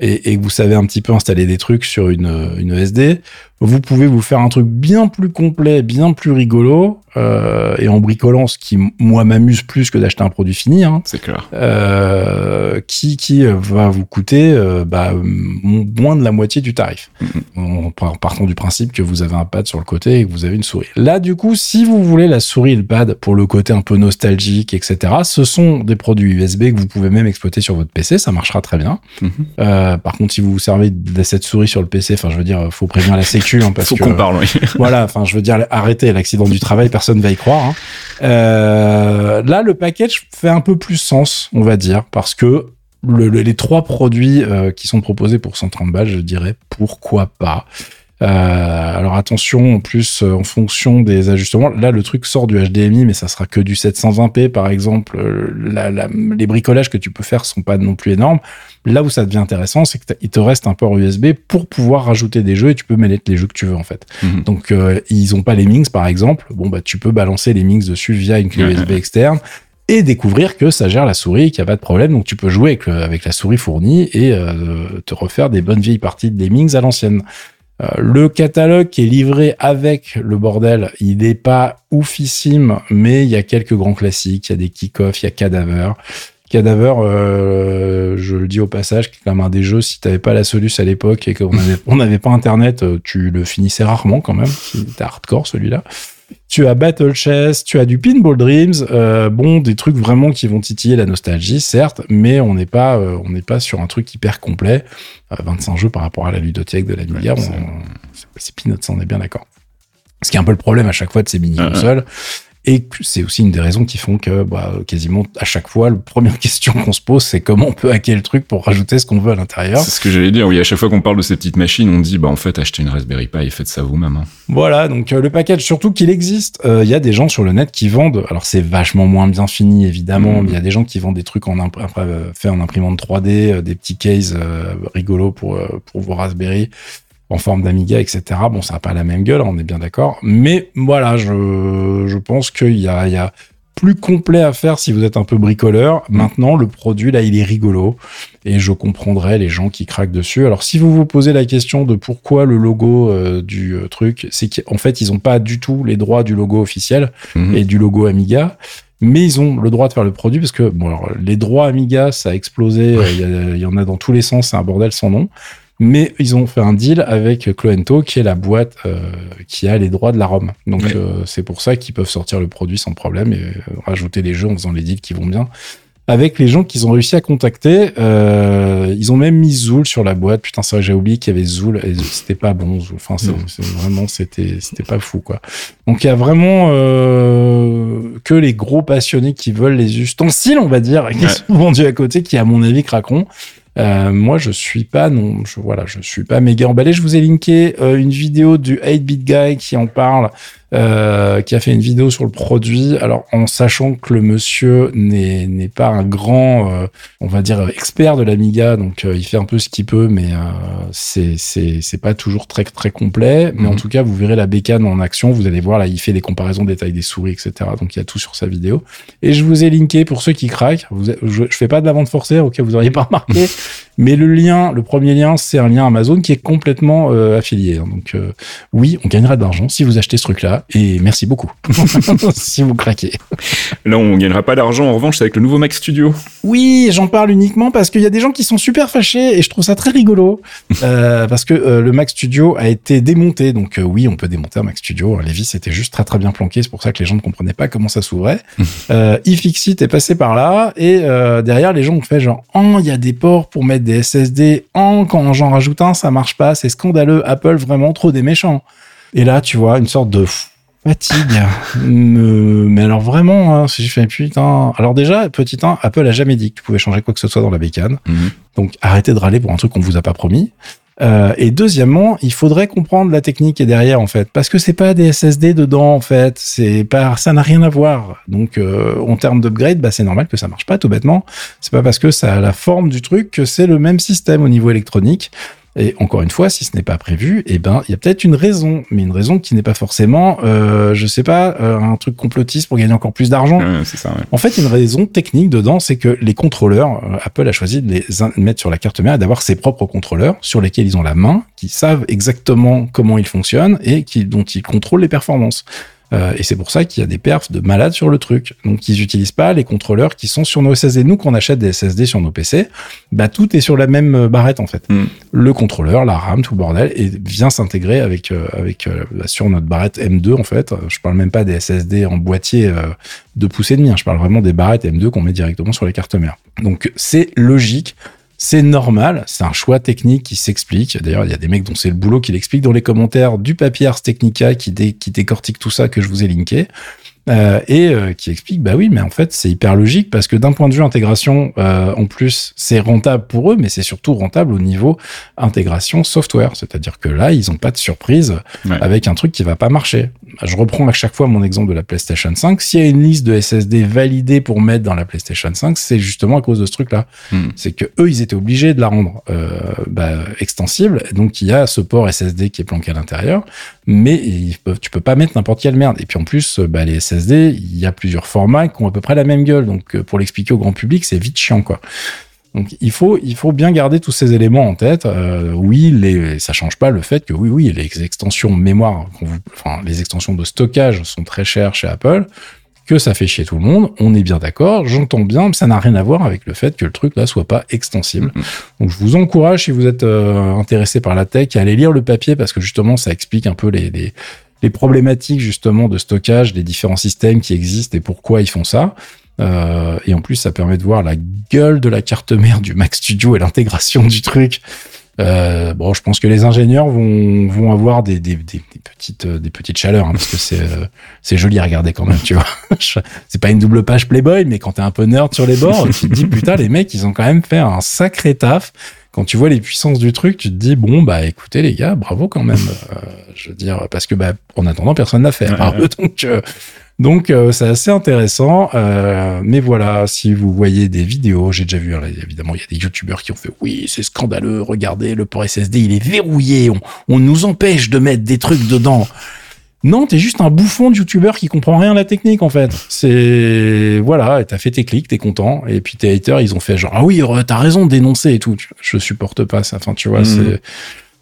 et, et, que vous savez un petit peu installer des trucs sur une, une SD, vous pouvez vous faire un truc bien plus complet, bien plus rigolo, euh, et en bricolant, ce qui moi m'amuse plus que d'acheter un produit fini. Hein, c'est clair. Euh, qui qui va vous coûter euh, bah, moins de la moitié du tarif. Mm-hmm. En partant du principe que vous avez un pad sur le côté et que vous avez une souris. Là, du coup, si vous voulez la souris et le pad pour le côté un peu nostalgique, etc., ce sont des produits USB que vous pouvez même exploiter sur votre PC. Ça marchera très bien. Mm-hmm. Par contre, si vous vous servez de cette souris sur le PC, enfin, je veux dire, faut prévenir la sécu. [laughs] Hein, parce faut qu'on parle. Oui. [laughs] voilà. Enfin, je veux dire, arrêtez l'accident du travail personne va y croire. Hein. Euh, là, le package fait un peu plus sens, on va dire, parce que les trois produits euh, qui sont proposés pour 130 balles, je dirais pourquoi pas? Euh, alors attention, en plus, euh, en fonction des ajustements, là le truc sort du HDMI, mais ça sera que du 720p par exemple. Euh, les bricolages que tu peux faire sont pas non plus énormes. Là où ça devient intéressant, c'est qu'il te reste un port USB pour pouvoir rajouter des jeux et tu peux mêler les jeux que tu veux en fait. Mhm. Donc ils ont pas les Minx par exemple. Bon bah tu peux balancer les Minx dessus via une clé USB externe et découvrir que ça gère la souris, qu'il n'y a pas de problème. Donc tu peux jouer avec, avec la souris fournie et te refaire des bonnes vieilles parties de Lemmings à l'ancienne. Euh, le catalogue qui est livré avec le bordel, il n'est pas oufissime, mais il y a quelques grands classiques. Il y a des kick-off, il y a Cadaver. Cadaver, euh, je le dis au passage, qui est quand même un des jeux, si tu n'avais pas la soluce à l'époque et qu'on n'avait [laughs] pas Internet, euh, tu le finissais rarement quand même. C'était hardcore celui-là tu as Battle Chess, tu as du Pinball Dreams, euh, bon, des trucs vraiment qui vont titiller la nostalgie, certes, mais on n'est pas, euh, on n'est pas sur un truc hyper complet. 25 euh, jeux par rapport à la ludothèque de la ouais, c'est peanuts, on est bien d'accord. Ce qui est un peu le problème à chaque fois de ces mini-consoles, et c'est aussi une des raisons qui font que bah, quasiment à chaque fois, la première [laughs] question qu'on se pose, c'est comment on peut hacker le truc pour rajouter ce qu'on veut à l'intérieur. C'est ce que j'allais dire. Oui, à chaque fois qu'on parle de ces petites machines, on dit bah en fait achetez une Raspberry Pi et faites ça vous-même. Hein. Voilà, donc euh, le package, surtout qu'il existe. Il euh, y a des gens sur le net qui vendent. Alors c'est vachement moins bien fini évidemment, mmh. mais il y a des gens qui vendent des trucs en euh, fait en imprimante 3D, des petits cases rigolos pour pour vos Raspberry en forme d'Amiga, etc. Bon, ça n'a pas la même gueule, on est bien d'accord. Mais voilà, je, je pense qu'il y a, il y a plus complet à faire si vous êtes un peu bricoleur. Maintenant, le produit, là, il est rigolo. Et je comprendrai les gens qui craquent dessus. Alors, si vous vous posez la question de pourquoi le logo euh, du euh, truc, c'est qu'en fait, ils n'ont pas du tout les droits du logo officiel mhm. et du logo Amiga mais ils ont le droit de faire le produit parce que bon, alors, les droits Amiga, ça a explosé, il y, y, en a dans tous les sens, c'est un bordel sans nom. Mais ils ont fait un deal avec Cloento, qui est la boîte euh, qui a les droits de la ROM. Donc euh, c'est pour ça qu'ils peuvent sortir le produit sans problème et euh, rajouter les jeux en faisant les deals qui vont bien. Avec les gens qu'ils ont réussi à contacter, ils ont même mis Zool sur la boîte. Putain, ça j'ai oublié qu'il y avait Zool et c'était pas bon. Zool. Enfin, c'est, vraiment c'était c'était pas fou quoi. Donc il y a vraiment que les gros passionnés qui veulent les ustensiles, on va dire, qui sont vendus à côté, qui à mon avis craqueront. Euh, moi, je suis pas non, je voilà, je suis pas méga emballé. Je vous ai linké euh, une vidéo du 8-bit guy qui en parle euh, qui a fait une vidéo sur le produit. Alors, en sachant que le monsieur n'est n'est pas un grand, euh, on va dire, expert de l'Amiga, donc euh, il fait un peu ce qu'il peut, mais c'est c'est c'est pas toujours très très complet. Mais en mhm. tout cas, vous verrez la bécane en action. Vous allez voir là, il fait des comparaisons des tailles des souris, etc. Donc il y a tout sur sa vidéo. Et je vous ai linké pour ceux qui craquent. Vous, je, je fais pas de la vente forcée, ok, vous auriez pas [laughs] remarqué. mais le lien, le premier lien, c'est un lien Amazon qui est complètement affilié. Hein. Donc oui, on gagnera de l'argent si vous achetez ce truc-là et merci beaucoup [laughs] si vous craquez. Là, on gagnera pas d'argent en revanche, c'est avec le nouveau Mac Studio. Oui, j'en parle uniquement parce qu'il y a des gens qui sont super fâchés et je trouve ça très rigolo [laughs] euh, parce que euh, le Mac Studio a été démonté. Donc euh, oui, on peut démonter un Mac Studio. Les vis étaient juste très très bien planquées, c'est pour ça que les gens ne comprenaient pas comment ça s'ouvrait. [laughs] iFixit est passé par là et derrière les gens ont fait genre oh il y a des ports pour mettre des SSD. Oh quand j'en rajoute un ça marche pas, c'est scandaleux. Apple vraiment trop des méchants. Et là, tu vois, une sorte de Fatigue. mais alors vraiment, hein, si je fais putain. Alors déjà, petit 1, Apple a jamais dit que tu pouvais changer quoi que ce soit dans la bécane. Mhm. Donc arrêtez de râler pour un truc qu'on vous a pas promis. Euh, et deuxièmement, il faudrait comprendre la technique qui est derrière en fait, parce que c'est pas des SSD dedans en fait, c'est pas, ça n'a rien à voir. Donc euh, en termes d'upgrade, bah c'est normal que ça marche pas tout bêtement. C'est pas parce que ça a la forme du truc que c'est le même système au niveau électronique. Et encore une fois, si ce n'est pas prévu, eh ben, il y a peut-être une raison, mais une raison qui n'est pas forcément, euh, je sais pas, euh, un truc complotiste pour gagner encore plus d'argent. En fait, une raison technique dedans, c'est que les contrôleurs, euh, Apple a choisi de les mettre sur la carte mère et d'avoir ses propres contrôleurs sur lesquels ils ont la main, qui savent exactement comment ils fonctionnent et qui, dont ils contrôlent les performances. Euh, et c'est pour ça qu'il y a des perfs de malades sur le truc. Donc ils n'utilisent pas les contrôleurs qui sont sur nos SSD. Nous, qu'on achète des SSD sur nos PC, bah tout est sur la même euh, barrette en fait. Mm. Le contrôleur, la RAM, tout le bordel, et vient s'intégrer avec euh, avec bah, sur notre barrette M2 en fait. Je parle même pas des SSD en boîtier de poussée de mien. Je parle vraiment des barrettes M2 qu'on met directement sur les cartes mères. Donc c'est logique. C'est normal, c'est un choix technique qui s'explique. D'ailleurs, il y a des mecs dont c'est le boulot qui l'expliquent dans les commentaires du papier Ars Technica qui, qui décortique tout ça que je vous ai linké. Euh, et euh, qui explique bah oui mais en fait c'est hyper logique parce que d'un point de vue intégration euh, en plus c'est rentable pour eux mais c'est surtout rentable au niveau intégration software. C'est-à-dire que là ils ont pas de surprise avec un truc qui va pas marcher. Je reprends à chaque fois mon exemple de la PlayStation 5 s'il y a une liste de SSD validée pour mettre dans la PlayStation 5 c'est justement à cause de ce truc là hmm. c'est que eux ils étaient obligés de la rendre bah, extensible. Donc il y a ce port SSD qui est planqué à l'intérieur mais ils peuvent, tu peux pas mettre n'importe quelle merde. Et puis en plus bah, les SSD il y a plusieurs formats qui ont à peu près la même gueule. Donc, euh, pour l'expliquer au grand public, c'est vite chiant, quoi. Donc il faut il faut bien garder tous ces éléments en tête. Euh, oui, les, ça change pas le fait que oui oui les extensions mémoire, enfin les extensions de stockage sont très chères chez Apple, que ça fait chier tout le monde. On est bien d'accord, j'entends bien, mais ça n'a rien à voir avec le fait que le truc là soit pas extensible. Mm-hmm. Donc je vous encourage si vous êtes euh, intéressé par la tech à aller lire le papier parce que justement ça explique un peu les, les les problématiques justement de stockage des différents systèmes qui existent et pourquoi ils font ça. Euh, et en plus, ça permet de voir la gueule de la carte mère du Mac Studio et l'intégration du truc. Euh, bon, je pense que les ingénieurs vont, vont avoir des, des, petites des petites chaleurs hein, parce que c'est euh, c'est joli à regarder quand même, tu vois. [laughs] c'est pas une double page Playboy, mais quand t'es un peu nerd sur les bords, tu te dis putain les mecs ils ont quand même fait un sacré taf quand tu vois les puissances du truc, tu te dis bon bah écoutez les gars, bravo quand même. [laughs] Euh, je veux dire parce que bah en attendant personne n'a fait. [laughs] donc euh, donc euh, c'est assez intéressant. mais voilà, si vous voyez des vidéos, j'ai déjà vu évidemment il y a des youtubeurs qui ont fait oui c'est scandaleux, regardez le port SSD il est verrouillé, on, on nous empêche de mettre des trucs dedans. Non, t'es juste un bouffon de youtubeur qui comprend rien à la technique, en fait. C'est, voilà, t'as fait tes clics, t'es content. Et puis tes haters, ils ont fait genre, ah oui, t'as raison de dénoncer et tout. Je supporte pas ça. Enfin, tu vois, mhm. c'est,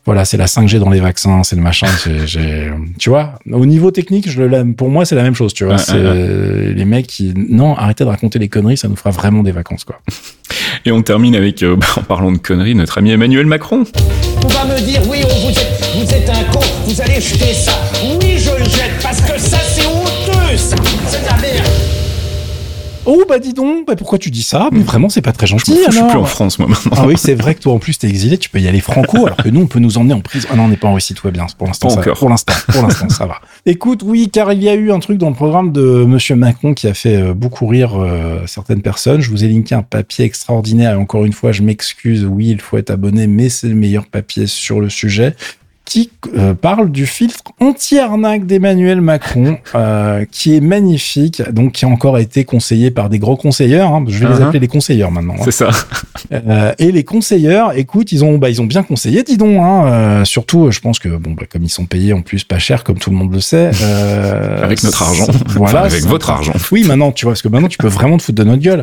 voilà, c'est la 5G dans les vaccins, c'est le machin. [laughs] J'ai, tu vois, au niveau technique, je le, pour moi, c'est la même chose, tu vois. c'est les mecs qui, non, arrêtez de raconter les conneries, ça nous fera vraiment des vacances, quoi. [laughs] Et on termine avec, euh, en parlant de conneries, notre ami Emmanuel Macron. On va me dire, oui, vous êtes, vous êtes un con, vous allez jeter ça. Oui, bah dis donc, bah pourquoi tu dis ça? Mais vraiment c'est pas très gentil. Je, je suis plus en France moi maintenant. Ah oui c'est vrai que toi en plus t'es exilé, tu peux y aller franco, alors que nous on peut nous emmener en prison. Ah non on n'est pas en Russie, tout va bien pour l'instant. Pour l'instant, pour l'instant ça va. [laughs] Écoute oui car il y a eu un truc dans le programme de Monsieur Macron qui a fait euh, beaucoup rire euh, certaines personnes. Je vous ai linké un papier extraordinaire et encore une fois je m'excuse. Oui il faut être abonné mais c'est le meilleur papier sur le sujet qui euh, parle du filtre anti-arnaque d'Emmanuel Macron, euh, qui est magnifique, donc qui a encore été conseillé par des gros conseillers. Hein, je vais les uh-huh. appeler les conseillers maintenant. Hein. C'est ça. Euh, et les conseillers, écoute, ils ont, bah, ils ont bien conseillé, dis donc. Hein, surtout, je pense que bon, bah, comme ils sont payés en plus pas cher, comme tout le monde le sait. [laughs] Avec notre argent. [laughs] Voilà. avec votre argent. Oui, maintenant, tu vois, parce que maintenant, tu peux vraiment te foutre de notre gueule.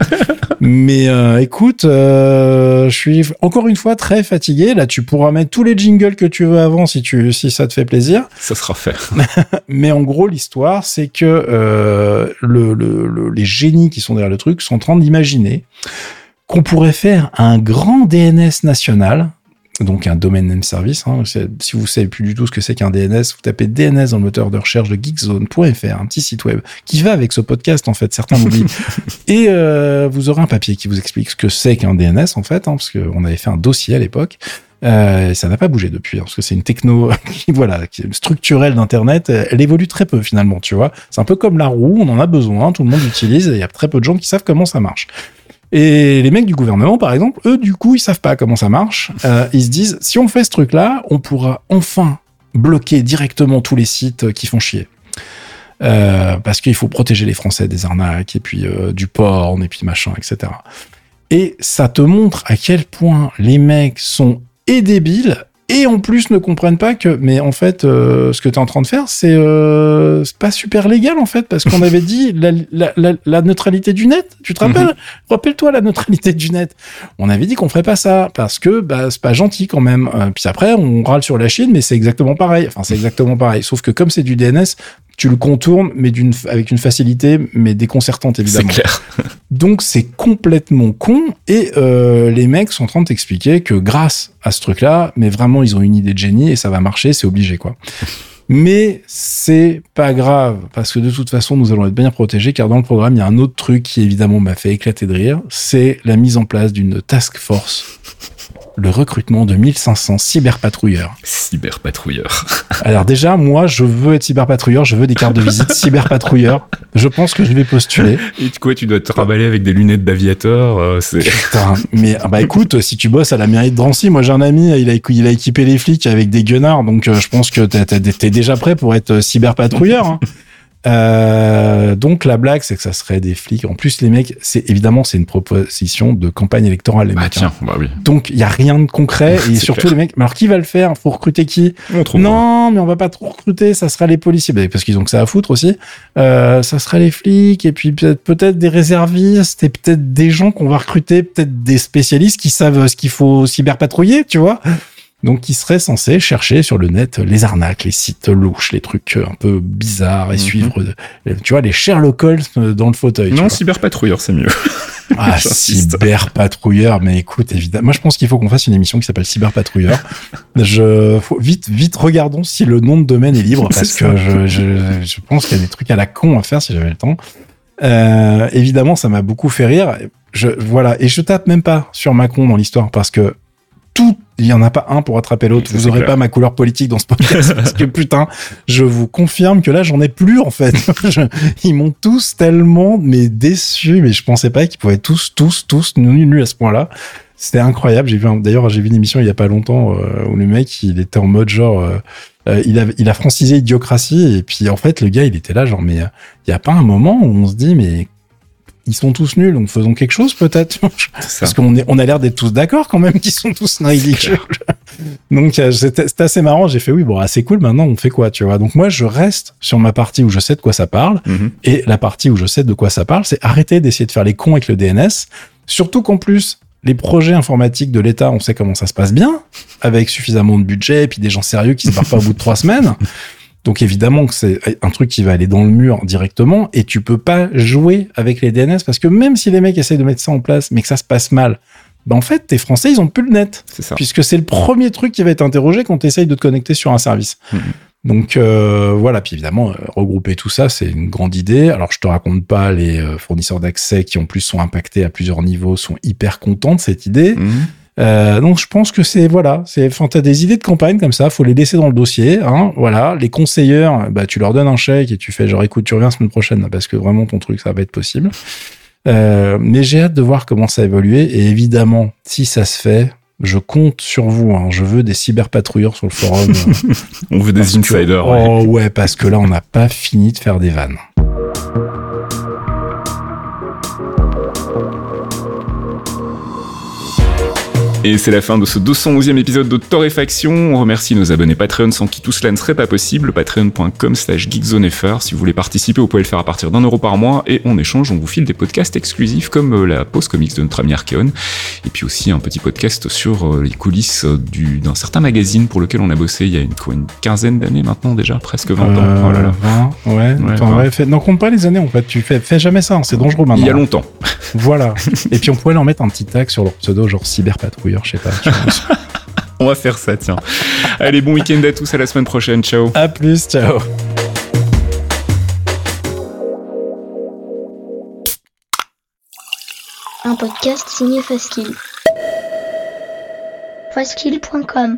Mais écoute, je suis encore une fois très fatigué. Là, tu pourras mettre tous les jingles que tu veux avant si tu, si ça te fait plaisir. Ça sera fait. [laughs] Mais en gros, l'histoire, c'est que euh, le, le, les génies qui sont derrière le truc sont en train d'imaginer qu'on pourrait faire un grand DNS national, donc un domaine name service. Hein. Si vous savez plus du tout ce que c'est qu'un DNS, vous tapez DNS dans le moteur de recherche de geekzone.fr, un petit site web qui va avec ce podcast en fait, certains l'oublient. [laughs] et euh, vous aurez un papier qui vous explique ce que c'est qu'un DNS en fait, hein, parce qu'on avait fait un dossier à l'époque. Euh, ça n'a pas bougé depuis, hein, parce que c'est une techno [laughs] qui, voilà, qui est structurelle d'Internet. Elle évolue très peu finalement, tu vois. C'est un peu comme la roue, on en a besoin, tout le monde l'utilise, il y a très peu de gens qui savent comment ça marche. Et les mecs du gouvernement, par exemple, eux, du coup, ils savent pas comment ça marche. Euh, ils se disent, si on fait ce truc-là, on pourra enfin bloquer directement tous les sites qui font chier. Euh, parce qu'il faut protéger les Français des arnaques, et puis euh, du porn, et puis machin, etc. Et ça te montre à quel point les mecs sont et débiles et en plus ne comprennent pas que, mais en fait, euh, ce que tu es en train de faire, c'est euh, c'est pas super légal en fait, parce qu'on avait dit la, la, la, la neutralité du net. Tu te rappelles? Rappelle-toi la neutralité du net. On avait dit qu'on ferait pas ça parce que bah, c'est pas gentil quand même. Euh, puis après, on râle sur la Chine, mais c'est exactement pareil. Enfin, c'est exactement pareil. Sauf que comme c'est du DNS, tu le contournes, mais d'une avec une facilité, mais déconcertante C'est évidemment. clair. [laughs] Donc c'est complètement con et euh, les mecs sont en train de t'expliquer que grâce à ce truc-là, mais vraiment ils ont une idée de génie et ça va marcher, c'est obligé quoi. [laughs] Mais c'est pas grave parce que de toute façon nous allons être bien protégés car dans le programme il y a un autre truc qui évidemment m'a fait éclater de rire, c'est la mise en place d'une task force, le recrutement de 1500 cyberpatrouilleurs. Cyberpatrouilleur. [laughs] Alors déjà moi je veux être cyberpatrouilleur, je veux des cartes de visite [laughs] cyberpatrouilleur. Je pense que je vais postuler. Et quoi, tu dois te raballer avec des lunettes d'aviateur. euh, Putain, mais ah bah écoute, si tu bosses à la mairie de Drancy, moi j'ai un ami, il a, il a équipé les flics avec des guenards, donc euh, je pense que t'es déjà prêt pour être euh, cyberpatrouilleur. Hein. Euh, donc la blague, c'est que ça serait des flics. En plus, les mecs, c'est évidemment c'est une proposition de campagne électorale, les bah mecs. tiens, hein. bah oui. Donc il y a rien de concret [laughs] et surtout clair. les mecs. Mais alors qui va le faire? Faut recruter qui? On non, mais on va pas trop recruter, ça sera les policiers, Bah, parce qu'ils ont que ça à foutre aussi. Euh, ça sera les flics, et puis peut-être peut-être des réservistes, et peut-être des gens qu'on va recruter, peut-être des spécialistes qui savent ce qu'il faut cyberpatrouiller, tu vois. Donc, qui seraient censés chercher sur le net les arnaques, les sites louches, les trucs un peu bizarres et Mhm. suivre, euh, tu vois, les Sherlock Holmes dans le fauteuil. Non, cyberpatrouilleur, c'est mieux. [laughs] Ah, [laughs] cyberpatrouilleur, mais écoute, évidemment, moi je pense qu'il faut qu'on fasse une émission qui s'appelle cyberpatrouilleur. je, faut, vite, vite, regardons si le nom de domaine est libre, [laughs] parce que je, je, je pense qu'il y a des trucs à la con à faire si j'avais le temps. Euh, évidemment, ça m'a beaucoup fait rire. Je, voilà, et je tape même pas sur Macron dans l'histoire, parce que tout, il y en a pas un pour attraper l'autre. Vous c'est aurez clair. pas ma couleur politique dans ce podcast, [laughs] parce que putain, je vous confirme que là, j'en ai plus, en fait. [laughs] Je- ils m'ont tous tellement, mais déçus, mais je pensais pas qu'ils pouvaient tous, tous, tous nuls nuls à ce point-là. C'était incroyable. J'ai vu, d'ailleurs, j'ai vu une émission il y a pas longtemps euh, où le mec, il était en mode genre, euh, euh, il a, il a francisé Idiocratie et puis en fait, le gars, il était là genre, mais il y a pas un moment où on se dit, mais ils sont tous nuls, donc faisons quelque chose peut-être. [laughs] C'est. Parce qu'on on a l'air d'être tous d'accord quand même [laughs] qu'ils sont tous ridicules. Donc euh, c'était c'était assez marrant. J'ai fait oui, bon, c'est cool. Maintenant, on fait quoi, tu vois? Donc moi, je reste sur ma partie où je sais de quoi ça parle, Mhm. et la partie où je sais de quoi ça parle, c'est arrêter d'essayer de faire les cons avec le DNS. Surtout qu'en plus, les projets informatiques de l'État, on sait comment ça se passe bien, avec suffisamment de budget et puis des gens sérieux qui se barrent pas au bout de trois [laughs] semaines. Donc évidemment que c'est un truc qui va aller dans le mur directement et tu peux pas jouer avec les DNS parce que même si les mecs essayent de mettre ça en place mais que ça se passe mal, ben en fait, tes Français, ils ont plus le net C'est ça. puisque c'est le premier truc qui va être interrogé quand tu essayes de te connecter sur un service. Mhm. Donc euh, voilà, puis évidemment, euh, regrouper tout ça, c'est une grande idée. Alors je te raconte pas, les euh, fournisseurs d'accès qui en plus sont impactés à plusieurs niveaux sont hyper contents de cette idée. Mhm. Euh, donc je pense que c'est voilà, c'est enfin t'as des idées de campagne comme ça, faut les laisser dans le dossier, hein, voilà. Les conseilleurs, bah tu leur donnes un chèque et tu fais genre écoute tu reviens la semaine prochaine parce que vraiment ton truc ça va être possible. Euh, mais j'ai hâte de voir comment ça évolue et évidemment si ça se fait, je compte sur vous. hein. Je veux des cyberpatrouilleurs sur le forum. [laughs] On veut des que- insiders. ouais. Oh ouais, parce que là on n'a pas fini de faire des vannes. Et c'est la fin de ce 211e épisode de Torréfaction. On remercie nos abonnés Patreon sans qui tout cela ne serait pas possible. Patreon.com slash geekzonefr. Si vous voulez participer, vous pouvez le faire à partir d'un euro par mois. Et en échange, on vous file des podcasts exclusifs comme euh, la pause comics de notre ami Archeon. Et puis aussi un petit podcast sur euh, les coulisses euh, du- d'un certain magazine pour lequel on a bossé il y a une, quoi, une quinzaine d'années maintenant déjà, presque 20 ans. Oh là là. 20, ouais. Ouais, Attends, 20. ouais, fais- non, compte pas les années en fait. Tu fais, fais jamais ça. hein, C'est dangereux maintenant. Il y a longtemps. Voilà. [laughs] Et puis on pourrait leur mettre un petit tag sur leur pseudo, genre je sais pas. [laughs] On va faire ça, tiens. Allez, bon week-end à tous, à la semaine prochaine. Ciao. à plus, ciao. Un podcast signé Faskill. Faskill.com